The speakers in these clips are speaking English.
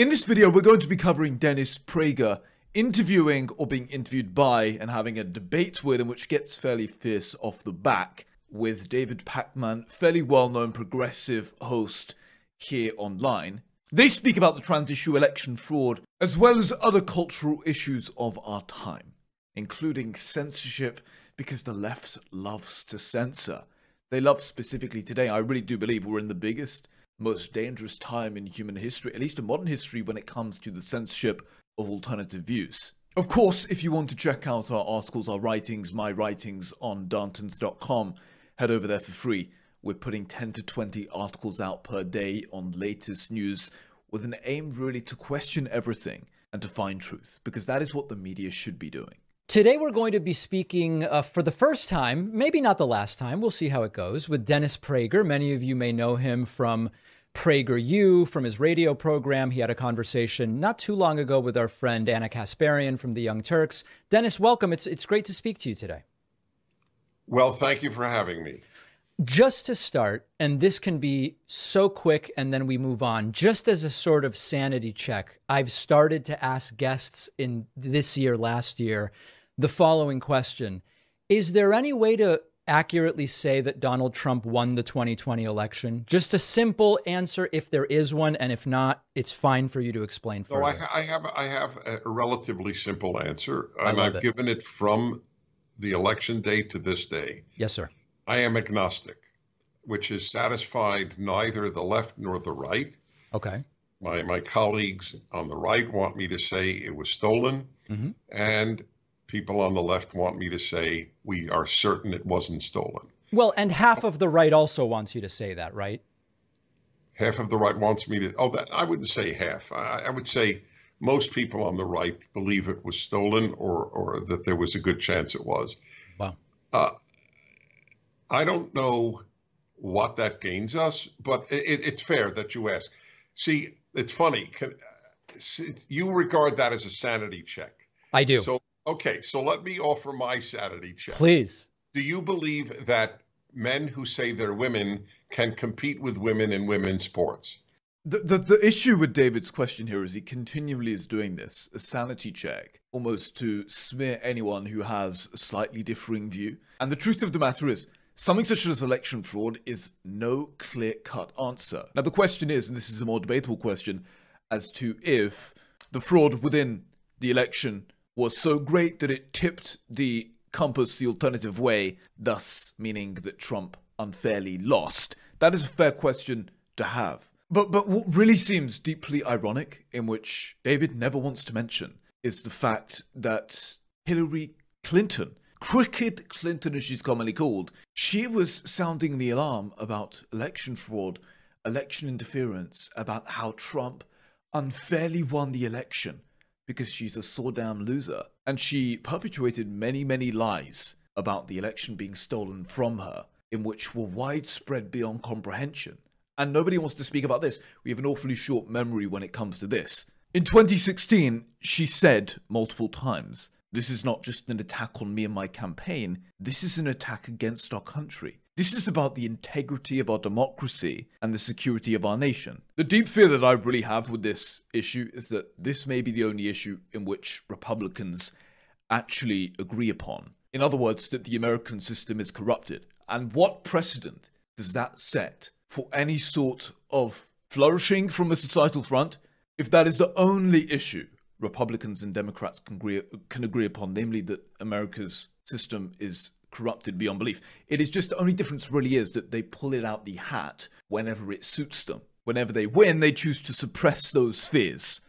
In this video, we're going to be covering Dennis Prager interviewing or being interviewed by and having a debate with, and which gets fairly fierce off the back, with David Pakman, fairly well-known progressive host here online. They speak about the trans issue, election fraud, as well as other cultural issues of our time, including censorship, because the left loves to censor. They love specifically today. I really do believe we're in the biggest most dangerous time in human history, at least in modern history, when it comes to the censorship of alternative views. Of course, if you want to check out our articles, our writings, my writings on Darntons.com, head over there for free. We're putting 10 to 20 articles out per day on latest news with an aim really to question everything and to find truth, because that is what the media should be doing. Today, we're going to be speaking uh, for the first time, maybe not the last time, we'll see how it goes, with Dennis Prager. Many of you may know him from PragerU, from his radio program. He had a conversation not too long ago with our friend Ana Kasparian from the Young Turks. Dennis, welcome. It's, it's great to speak to you today. Well, thank you for having me. Just to start, and this can be so quick and then we move on, just as a sort of sanity check, I've started to ask guests in this year, last year, the following question Is there any way to accurately say that Donald Trump won the 2020 election? Just a simple answer if there is one, and if not, it's fine for you to explain further. No, I, I have I have a relatively simple answer, and I've it. given it from the election day to this day. Yes, sir. I am agnostic, which has satisfied neither the left nor the right. Okay. My my colleagues on the right want me to say it was stolen, Mhm. and people on the left want me to say we are certain it wasn't stolen. Well, and half of the right also wants you to say that, right? half of the right wants me to oh that i wouldn't say half i, I would say most people on the right believe it was stolen or or that there was a good chance it was Wow. uh, i don't know what that gains us but it, it's fair that you ask see it's funny can, you regard that as a sanity check I do. so okay so let me offer my sanity check Please. do you believe that men who say they're women can compete with women in women's sports The, the, the issue with David's question here is he continually is doing this, a sanity check, almost to smear anyone who has a slightly differing view. And the truth of the matter is, something such as election fraud is no clear cut answer. Now, the question is, and this is a more debatable question, as to if the fraud within the election was so great that it tipped the compass the alternative way, thus meaning that Trump unfairly lost. That is a fair question to have. But but what really seems deeply ironic, in which David never wants to mention, is the fact that Hillary Clinton, Crooked Clinton as she's commonly called, she was sounding the alarm about election fraud, election interference, about how Trump unfairly won the election because she's a sore damn loser. And she perpetuated many, many lies about the election being stolen from her, in which were widespread beyond comprehension. And nobody wants to speak about this. We have an awfully short memory when it comes to this. In 2016, she said multiple times, This is not just an attack on me and my campaign, this is an attack against our country. This is about the integrity of our democracy and the security of our nation. The deep fear that I really have with this issue is that this may be the only issue in which Republicans actually agree upon. In other words, that the American system is corrupted. And what precedent does that set for any sort of flourishing from a societal front if that is the only issue Republicans and Democrats can agree, can agree upon, namely that America's system is corrupted beyond belief. It is just the only difference really is that they pull it out the hat whenever it suits them. Whenever they win, they choose to suppress those fears.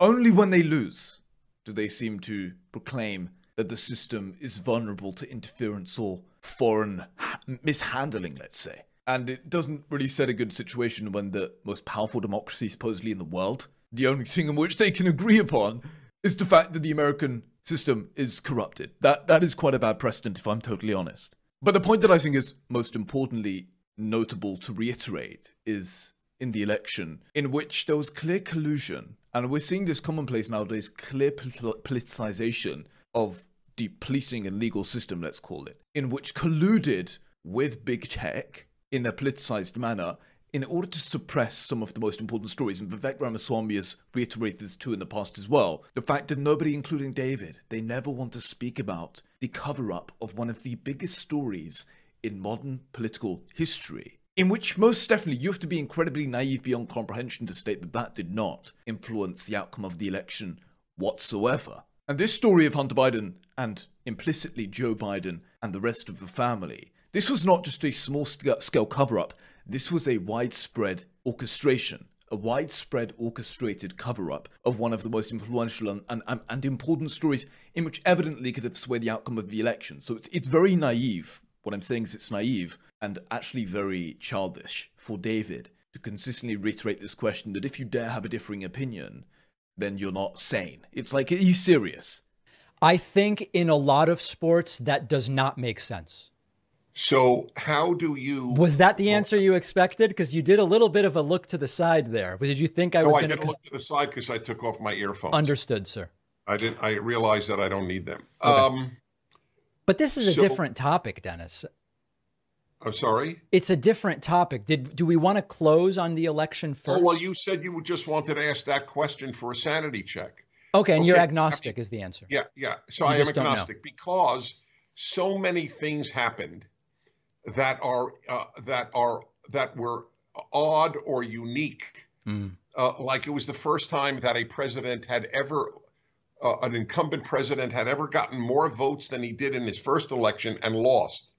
Only when they lose do they seem to proclaim that the system is vulnerable to interference or foreign mishandling, let's say. And it doesn't really set a good situation when the most powerful democracy supposedly in the world, the only thing in which they can agree upon is the fact that the American system is corrupted. That that is quite a bad precedent if I'm totally honest. But the point that I think is most importantly notable to reiterate is in the election in which there was clear collusion and we're seeing this commonplace nowadays clear politicization of the policing and legal system let's call it in which colluded with big tech in a politicized manner in order to suppress some of the most important stories, and Vivek Ramaswamy has reiterated this too in the past as well, the fact that nobody, including David, they never want to speak about the cover up of one of the biggest stories in modern political history. In which, most definitely, you have to be incredibly naive beyond comprehension to state that that did not influence the outcome of the election whatsoever. And this story of Hunter Biden and implicitly Joe Biden and the rest of the family, this was not just a small scale cover up, this was a widespread orchestration, a widespread orchestrated cover up of one of the most influential and, and, and, important stories in which evidently could have swayed the outcome of the election. So it's, it's very naive. What I'm saying is it's naive and actually very childish for David to consistently reiterate this question that if you dare have a differing opinion, then you're not sane. It's like, are you serious? I think in a lot of sports that does not make sense. So, how do you? Was that the answer you expected? Because you did a little bit of a look to the side there. But did you think I was? No, I didn't look to the side because I took off my earphones. Understood, sir. I didn't. I realized that I don't need them. Okay. Um, but this is a so, different topic, Dennis. I'm sorry. It's a different topic. Did do we want to close on the election first? Oh well, you said you just wanted to ask that question for a sanity check. Okay, and okay. you're agnostic I mean, is the answer. Yeah, yeah. So you I am agnostic because so many things happened that are uh, that are that were odd or unique. Mm. Uh, like it was the first time that a president had ever, uh, an incumbent president had ever gotten more votes than he did in his first election and lost.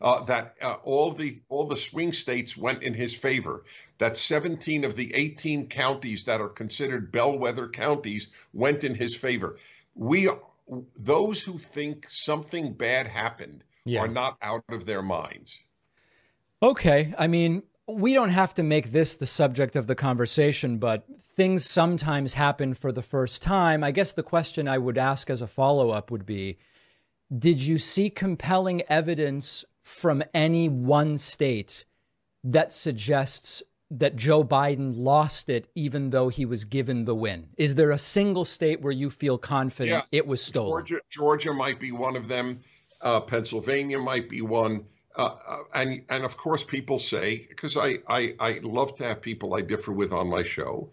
Uh, that uh, all the all the swing states went in his favor. That 17 of the 18 counties that are considered bellwether counties went in his favor. We those who think something bad happened yeah. are not out of their minds. Okay. I mean, we don't have to make this the subject of the conversation, but things sometimes happen for the first time. I guess the question I would ask as a follow up would be Did you see compelling evidence from any one state that suggests that Joe Biden lost it even though he was given the win? Is there a single state where you feel confident yeah. it was stolen? Georgia, Georgia might be one of them. Uh, Pennsylvania might be one. Uh, uh, and and of course, people say because I, I I love to have people I differ with on my show,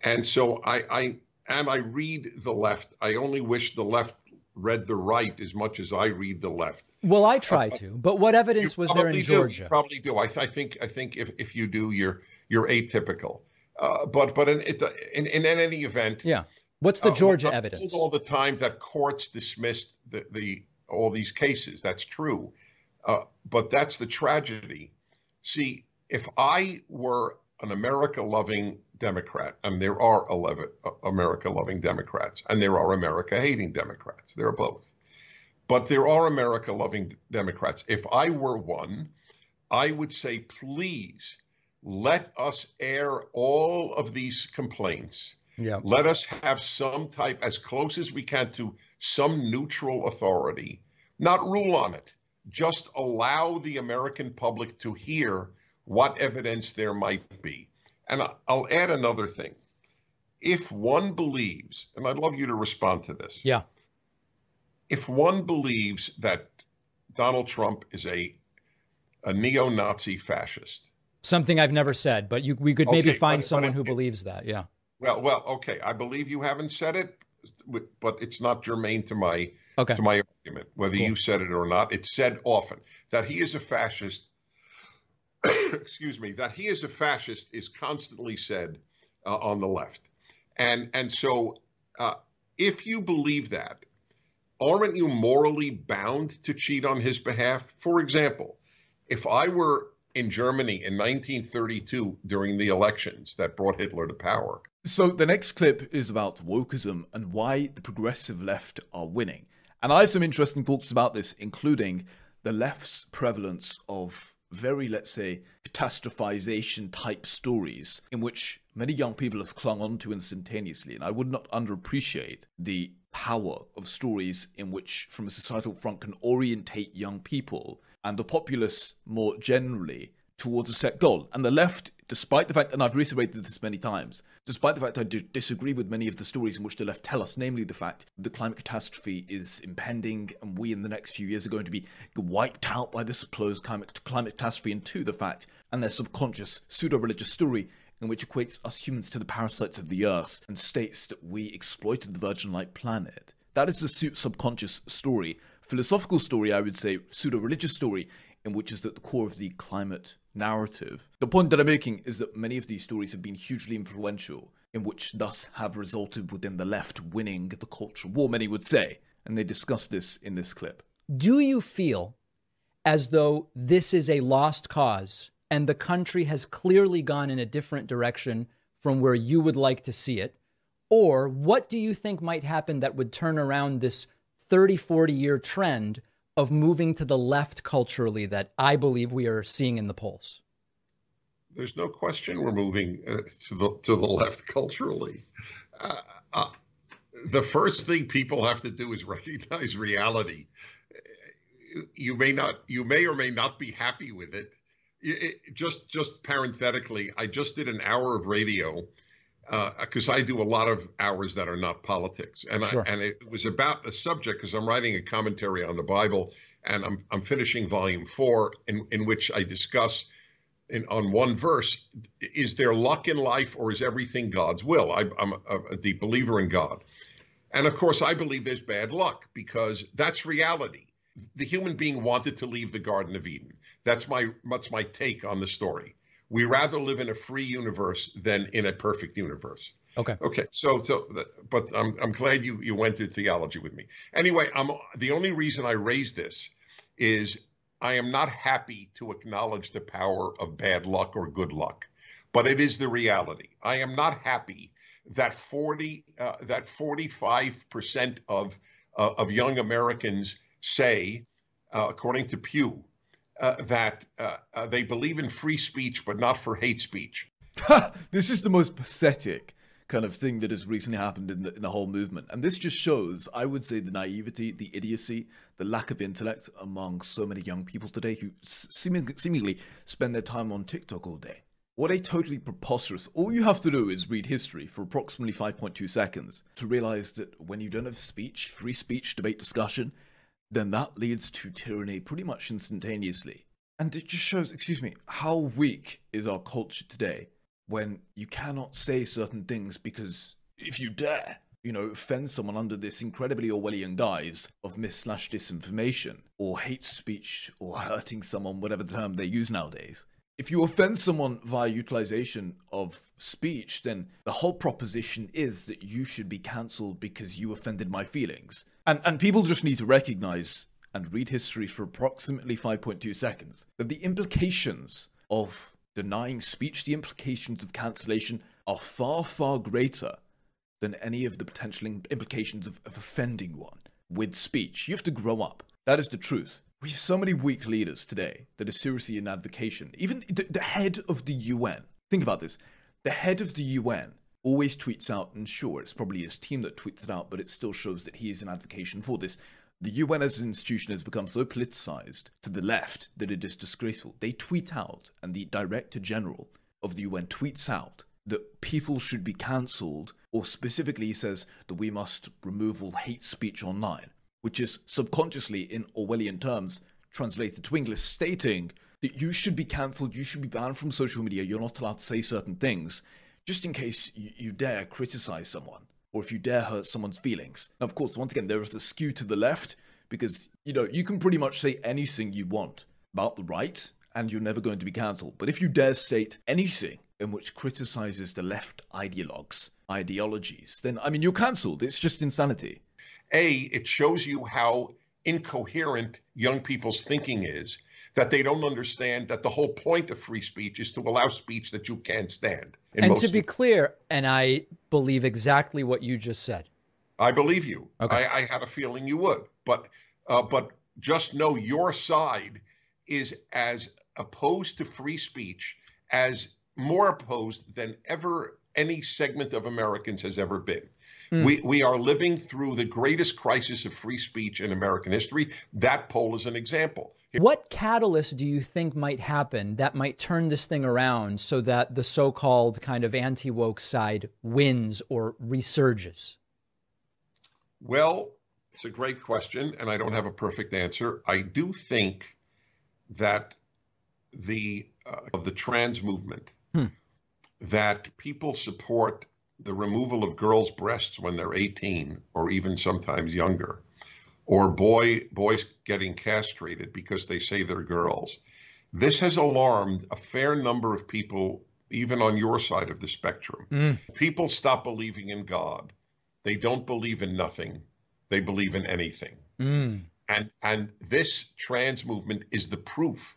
and so I I and I read the left. I only wish the left read the right as much as I read the left. Well, I try uh, to, but what evidence was there in Georgia? Do, probably do. I, I, think I think if, if you do, you're you're atypical. Uh, but but in, it, in in any event, yeah. What's the uh, Georgia evidence? All the time that courts dismissed the, the all these cases. That's true. Uh, but that's the tragedy. See, if I were an America loving Democrat, and there are 11 uh, America loving Democrats, and there are America hating Democrats, there are both. But there are America loving Democrats. If I were one, I would say, please let us air all of these complaints. Yeah. Let us have some type, as close as we can, to some neutral authority, not rule on it just allow the American public to hear what evidence there might be. And I'll add another thing. If one believes, and I'd love you to respond to this. Yeah. If one believes that Donald Trump is a a neo-Nazi fascist. Something I've never said, but you, we could maybe okay, find but, someone but it, who believes that. Yeah. Well, well, okay. I believe you haven't said it, but it's not germane to my okay. to my argument, whether cool. you said it or not. It's said often that he is a fascist. excuse me, that he is a fascist is constantly said uh, on the left, and and so uh, if you believe that, aren't you morally bound to cheat on his behalf? For example, if I were in Germany in 1932 during the elections that brought Hitler to power. So the next clip is about wokeism and why the progressive left are winning. And I have some interesting thoughts about this, including the left's prevalence of very, let's say, catastrophization type stories in which many young people have clung on to instantaneously. And I would not underappreciate the power of stories in which, from a societal front, can orientate young people and the populace more generally towards a set goal. And the left, despite the fact, and I've reiterated this many times, despite the fact I disagree with many of the stories in which the left tell us, namely the fact the climate catastrophe is impending and we in the next few years are going to be wiped out by this supposed climate, climate catastrophe, and two, the fact and their subconscious pseudo-religious story in which equates us humans to the parasites of the earth and states that we exploited the virgin-like planet. That is the subconscious story. Philosophical story, I would say, pseudo-religious story, in which is at the core of the climate narrative. The point that I'm making is that many of these stories have been hugely influential, in which thus have resulted within the left winning the culture war, many would say, and they discuss this in this clip. Do you feel as though this is a lost cause and the country has clearly gone in a different direction from where you would like to see it? Or what do you think might happen that would turn around this 30, 40 year trend of moving to the left culturally that I believe we are seeing in the polls? There's no question we're moving uh, to the to the left culturally. Uh, uh, the first thing people have to do is recognize reality. You may not, you may or may not be happy with it. it just, just parenthetically, I just did an hour of radio because uh, I do a lot of hours that are not politics, and sure. I, and it was about a subject because I'm writing a commentary on the Bible, and I'm I'm finishing volume four, in in which I discuss. In, on one verse, is there luck in life or is everything God's will? I, am a, a deep believer in God. And of course, I believe there's bad luck because that's reality. The human being wanted to leave the Garden of Eden. That's my that's my take on the story. We rather live in a free universe than in a perfect universe. Okay. Okay. So, so, but I'm, I'm glad you, you went through theology with me. Anyway, I'm the only reason I raised this is I am not happy to acknowledge the power of bad luck or good luck, but it is the reality. I am not happy that 40 uh, that 45 percent of uh, of young Americans say, uh, according to Pew, uh, that uh, uh, they believe in free speech, but not for hate speech. this is the most pathetic kind of thing that has recently happened in the, in the whole movement. And this just shows, I would say, the naivety, the idiocy, the lack of intellect among so many young people today who seemingly, seemingly spend their time on TikTok all day. What a totally preposterous. All you have to do is read history for approximately 5.2 seconds to realize that when you don't have speech, free speech, debate, discussion, then that leads to tyranny pretty much instantaneously. And it just shows, excuse me, how weak is our culture today when you cannot say certain things because if you dare, you know, offend someone under this incredibly Orwellian guise of mis slash disinformation or hate speech or hurting someone, whatever the term they use nowadays, if you offend someone via utilization of speech, then the whole proposition is that you should be cancelled because you offended my feelings. And and people just need to recognize and read history for approximately 5.2 seconds that the implications of denying speech, the implications of cancellation are far, far greater than any of the potential implications of, of offending one with speech. You have to grow up. That is the truth. We have so many weak leaders today that are seriously in advocation. Even the, the head of the UN. Think about this. The head of the UN always tweets out, and sure, it's probably his team that tweets it out, but it still shows that he is in advocation for this. The UN as an institution has become so politicized to the left that it is disgraceful. They tweet out, and the Director General of the UN tweets out that people should be cancelled, or specifically says that we must remove all hate speech online which is subconsciously in Orwellian terms translated to English, stating that you should be cancelled, you should be banned from social media, you're not allowed to say certain things, just in case you, you dare criticize someone or if you dare hurt someone's feelings. Now, of course, once again, there is a skew to the left because, you know, you can pretty much say anything you want about the right and you're never going to be cancelled. But if you dare state anything in which criticizes the left ideologues, ideologies, then, I mean, you're cancelled. It's just insanity. A, it shows you how incoherent young people's thinking is, that they don't understand that the whole point of free speech is to allow speech that you can't stand. And to be clear, and I believe exactly what you just said. I believe you. Okay. I, I had a feeling you would, but uh, but just know your side is as opposed to free speech as more opposed than ever any segment of Americans has ever been. Mm. We we are living through the greatest crisis of free speech in American history. That poll is an example. What catalyst do you think might happen that might turn this thing around so that the so-called kind of anti-woke side wins or resurges? Well, it's a great question, and I don't have a perfect answer. I do think that the uh, of the trans movement hmm. that people support the removal of girls' breasts when they're 18 or even sometimes younger, or boy boys getting castrated because they say they're girls. This has alarmed a fair number of people, even on your side of the spectrum. Mm. People stop believing in God. They don't believe in nothing. They believe in anything. Mm. And and this trans movement is the proof.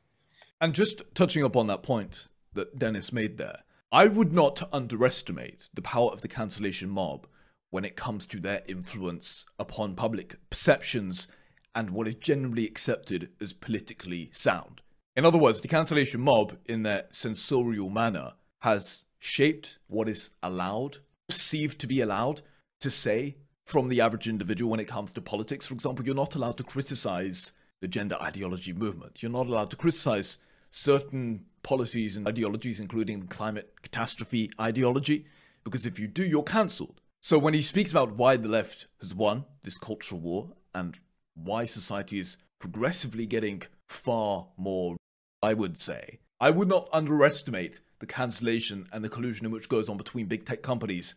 And just touching upon that point that Dennis made there, I would not underestimate the power of the cancellation mob when it comes to their influence upon public perceptions and what is generally accepted as politically sound. In other words, the cancellation mob, in their censorial manner, has shaped what is allowed, perceived to be allowed, to say from the average individual when it comes to politics. For example, you're not allowed to criticize the gender ideology movement. You're not allowed to criticize certain policies and ideologies, including climate catastrophe ideology, because if you do, you're cancelled. So when he speaks about why the left has won this cultural war and why society is progressively getting far more, I would say, I would not underestimate the cancellation and the collusion in which goes on between big tech companies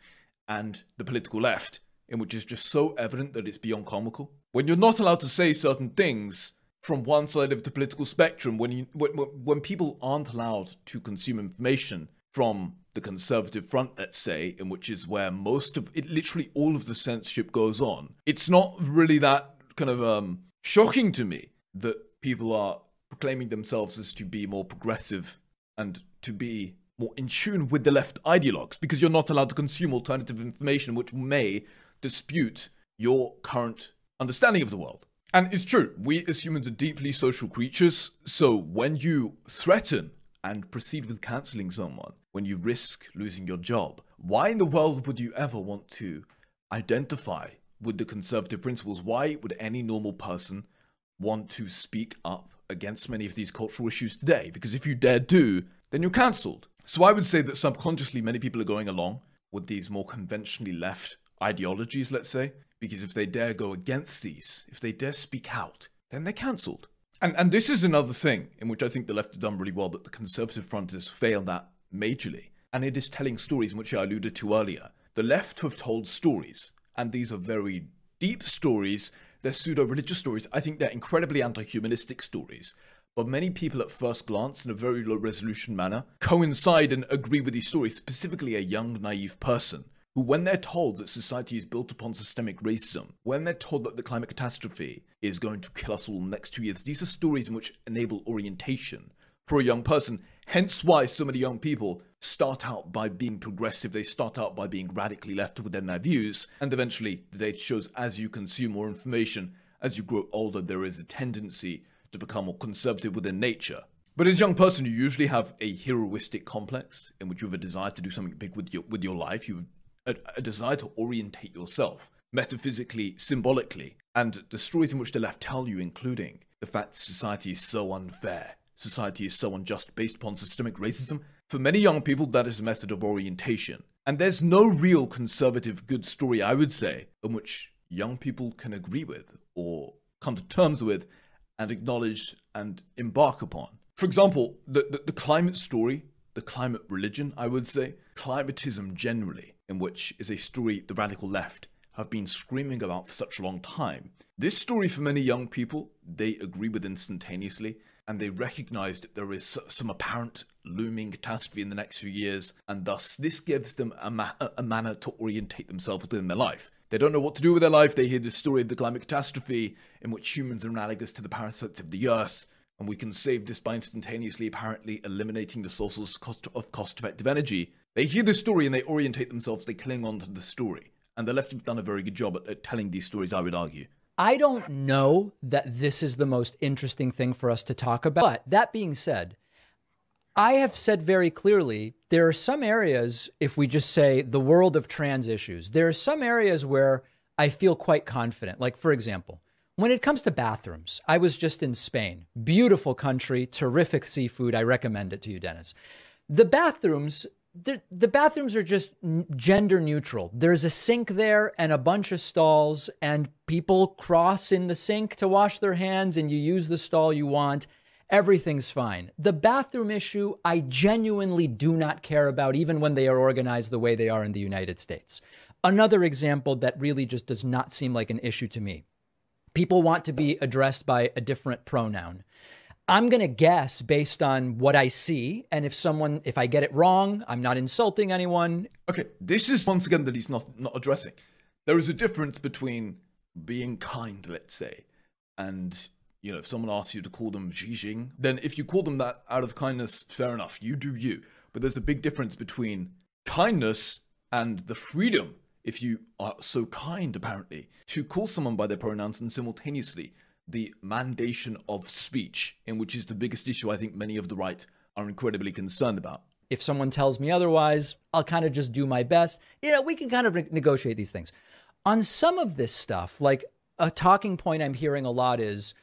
and the political left, in which is just so evident that it's beyond comical. When you're not allowed to say certain things, from one side of the political spectrum when you when, when people aren't allowed to consume information from the conservative front let's say in which is where most of it literally all of the censorship goes on it's not really that kind of um shocking to me that people are proclaiming themselves as to be more progressive and to be more in tune with the left ideologues because you're not allowed to consume alternative information which may dispute your current understanding of the world and it's true, we as humans are deeply social creatures, so when you threaten and proceed with cancelling someone, when you risk losing your job, why in the world would you ever want to identify with the conservative principles? Why would any normal person want to speak up against many of these cultural issues today? Because if you dare do, then you're cancelled. So I would say that subconsciously many people are going along with these more conventionally left ideologies, let's say, because if they dare go against these, if they dare speak out, then they're cancelled. And and this is another thing in which I think the left have done really well that the Conservative Front has failed at majorly, and it is telling stories in which I alluded to earlier. The left have told stories, and these are very deep stories. They're pseudo-religious stories. I think they're incredibly anti-humanistic stories. But many people at first glance, in a very low resolution manner, coincide and agree with these stories, specifically a young, naive person who, when they're told that society is built upon systemic racism, when they're told that the climate catastrophe is going to kill us all in the next two years, these are stories in which enable orientation for a young person. Hence why so many young people start out by being progressive, they start out by being radically left within their views, and eventually the data shows as you consume more information, as you grow older, there is a tendency to become more conservative within nature. But as a young person, you usually have a heroistic complex in which you have a desire to do something big with your with your life. You a, a desire to orientate yourself metaphysically, symbolically, and the stories in which the left tell you, including the fact society is so unfair, society is so unjust based upon systemic racism, for many young people, that is a method of orientation. And there's no real conservative good story, I would say, in which young people can agree with or come to terms with and acknowledge and embark upon. For example, the, the, the climate story, the climate religion, I would say, climatism generally, in which is a story the radical left have been screaming about for such a long time. This story, for many young people, they agree with instantaneously, and they recognize that there is some apparent looming catastrophe in the next few years, and thus this gives them a, ma- a manner to orientate themselves within their life. They don't know what to do with their life, they hear the story of the climate catastrophe, in which humans are analogous to the parasites of the earth, and we can save this by instantaneously apparently eliminating the sources of cost effective energy. They hear the story and they orientate themselves, they cling on to the story. And the left have done a very good job at, at telling these stories, I would argue. I don't know that this is the most interesting thing for us to talk about. But that being said, I have said very clearly there are some areas, if we just say the world of trans issues, there are some areas where I feel quite confident. Like, for example, when it comes to bathrooms, I was just in Spain. Beautiful country, terrific seafood. I recommend it to you, Dennis. The bathrooms, the, the bathrooms are just gender neutral. There's a sink there and a bunch of stalls, and people cross in the sink to wash their hands, and you use the stall you want everything's fine. The bathroom issue, I genuinely do not care about, even when they are organized the way they are in the United States. Another example that really just does not seem like an issue to me people want to be addressed by a different pronoun. I'm going to guess based on what I see. And if someone, if I get it wrong, I'm not insulting anyone. Okay, this is once again that he's not, not addressing. There is a difference between being kind, let's say, and you know, if someone asks you to call them Xi then if you call them that out of kindness, fair enough, you do you. But there's a big difference between kindness and the freedom, if you are so kind, apparently, to call someone by their pronouns and simultaneously the mandation of speech, in which is the biggest issue I think many of the right are incredibly concerned about. If someone tells me otherwise, I'll kind of just do my best. You know, we can kind of negotiate these things. On some of this stuff, like a talking point I'm hearing a lot is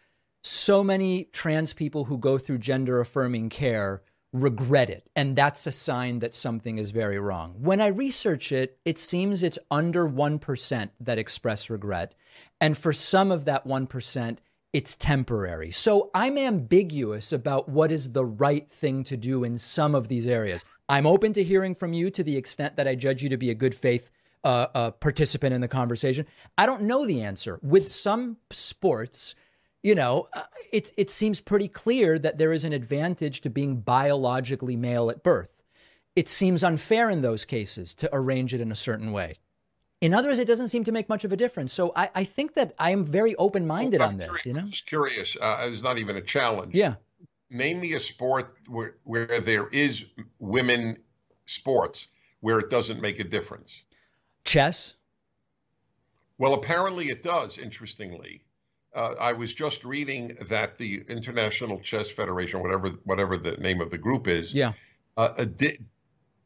so many trans people who go through gender affirming care regret it. And that's a sign that something is very wrong. When I research it, it seems it's under 1% that express regret. And for some of that 1%, it's temporary. So I'm ambiguous about what is the right thing to do in some of these areas. I'm open to hearing from you to the extent that I judge you to be a good faith uh, uh, participant in the conversation. I don't know the answer. With some sports, you know, uh, it, it seems pretty clear that there is an advantage to being biologically male at birth. It seems unfair in those cases to arrange it in a certain way. In others, it doesn't seem to make much of a difference. So I, I think that I am very open minded well, on this. You know, just curious. Uh, it's not even a challenge. Yeah. Name me a sport where where there is women sports where it doesn't make a difference. Chess. Well, apparently it does. Interestingly, uh, I was just reading that the International Chess Federation, whatever whatever the name of the group is, yeah, uh, uh did,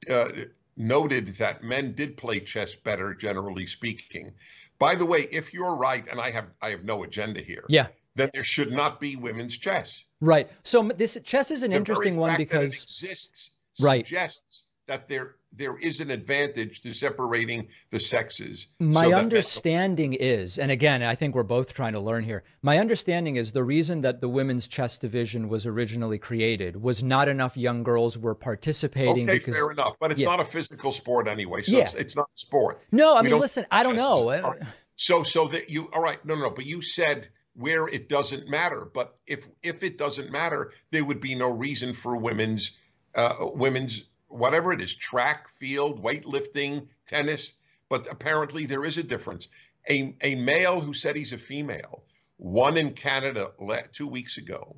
uh, noted that men did play chess better, generally speaking. By the way, if you're right, and I have I have no agenda here, yeah, then there should not be women's chess. Right. So this chess is an the interesting one because it exists right. suggests that there there is an advantage to separating the sexes. My so understanding is, and again, I think we're both trying to learn here. My understanding is the reason that the women's chess division was originally created was not enough young girls were participating. Okay, because, fair enough, but it's yeah. not a physical sport anyway, so yeah. it's, it's not a sport. No, I we mean, listen, I don't know. So, so that you, all right, no, no, no, but you said where it doesn't matter. But if if it doesn't matter, there would be no reason for women's uh, women's whatever it is track, field, weightlifting, tennis. But apparently there is a difference. A, a male who said he's a female won in Canada two weeks ago.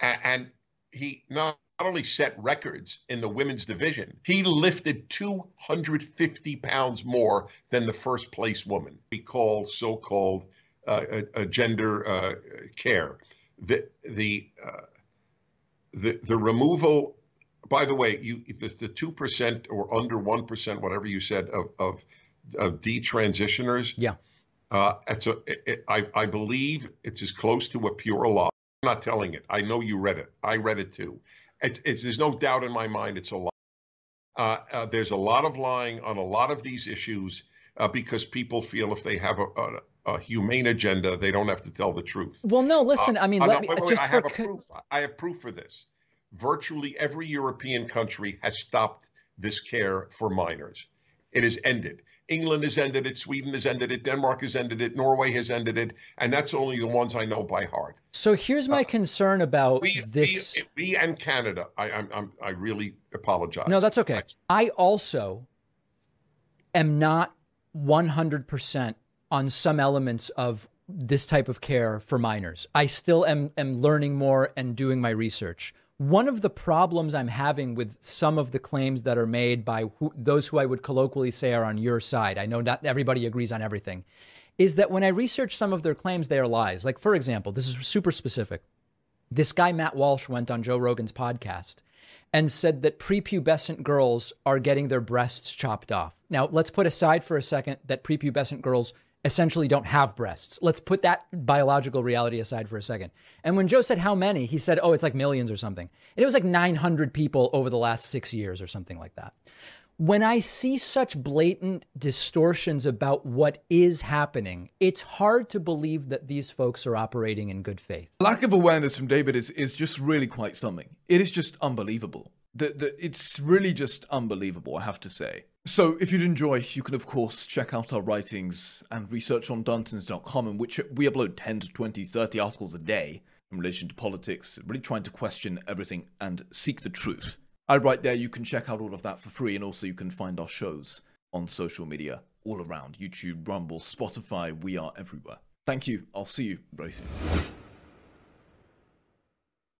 And he not only set records in the women's division, he lifted 250 pounds more than the first place woman. We call so called uh, a, a gender uh, care. The, the, uh, the, the removal by the way, you if it's the two percent or under one percent, whatever you said of of, of detransitioners, yeah, uh, it's a it, I I believe it's as close to a pure lie. I'm not telling it. I know you read it. I read it too. It, it's there's no doubt in my mind it's a lie. Uh, uh, there's a lot of lying on a lot of these issues uh, because people feel if they have a, a, a, humane agenda, they don't have to tell the truth. Well, no, listen. I mean, uh, let me, wait, wait, wait, I have a proof. I have proof for this virtually every European country has stopped this care for minors. It has ended. England has ended it, Sweden has ended it, Denmark has ended it, Norway has ended it, and that's only the ones I know by heart. So here's my uh, concern about we, this. We, we, and Canada, I, I'm, I'm, i really apologize. No, that's okay. I also am not 100% on some elements of this type of care for minors. I still am, am learning more and doing my research one of the problems I'm having with some of the claims that are made by who, those who I would colloquially say are on your side, I know not everybody agrees on everything, is that when I research some of their claims, they are lies. Like, for example, this is super specific. This guy, Matt Walsh, went on Joe Rogan's podcast and said that prepubescent girls are getting their breasts chopped off. Now, let's put aside for a second that prepubescent girls essentially don't have breasts. Let's put that biological reality aside for a second. And when Joe said how many, he said, oh, it's like millions or something. And it was like 900 people over the last six years or something like that. When I see such blatant distortions about what is happening, it's hard to believe that these folks are operating in good faith. Lack of awareness from David is, is just really quite something. It is just unbelievable. The, the, it's really just unbelievable, I have to say. So, if you'd enjoy, you can, of course, check out our writings and research on Darntons.com, in which we upload 10 to 20, 30 articles a day in relation to politics, really trying to question everything and seek the truth. I write there, you can check out all of that for free, and also you can find our shows on social media all around YouTube, Rumble, Spotify. We are everywhere. Thank you. I'll see you very soon.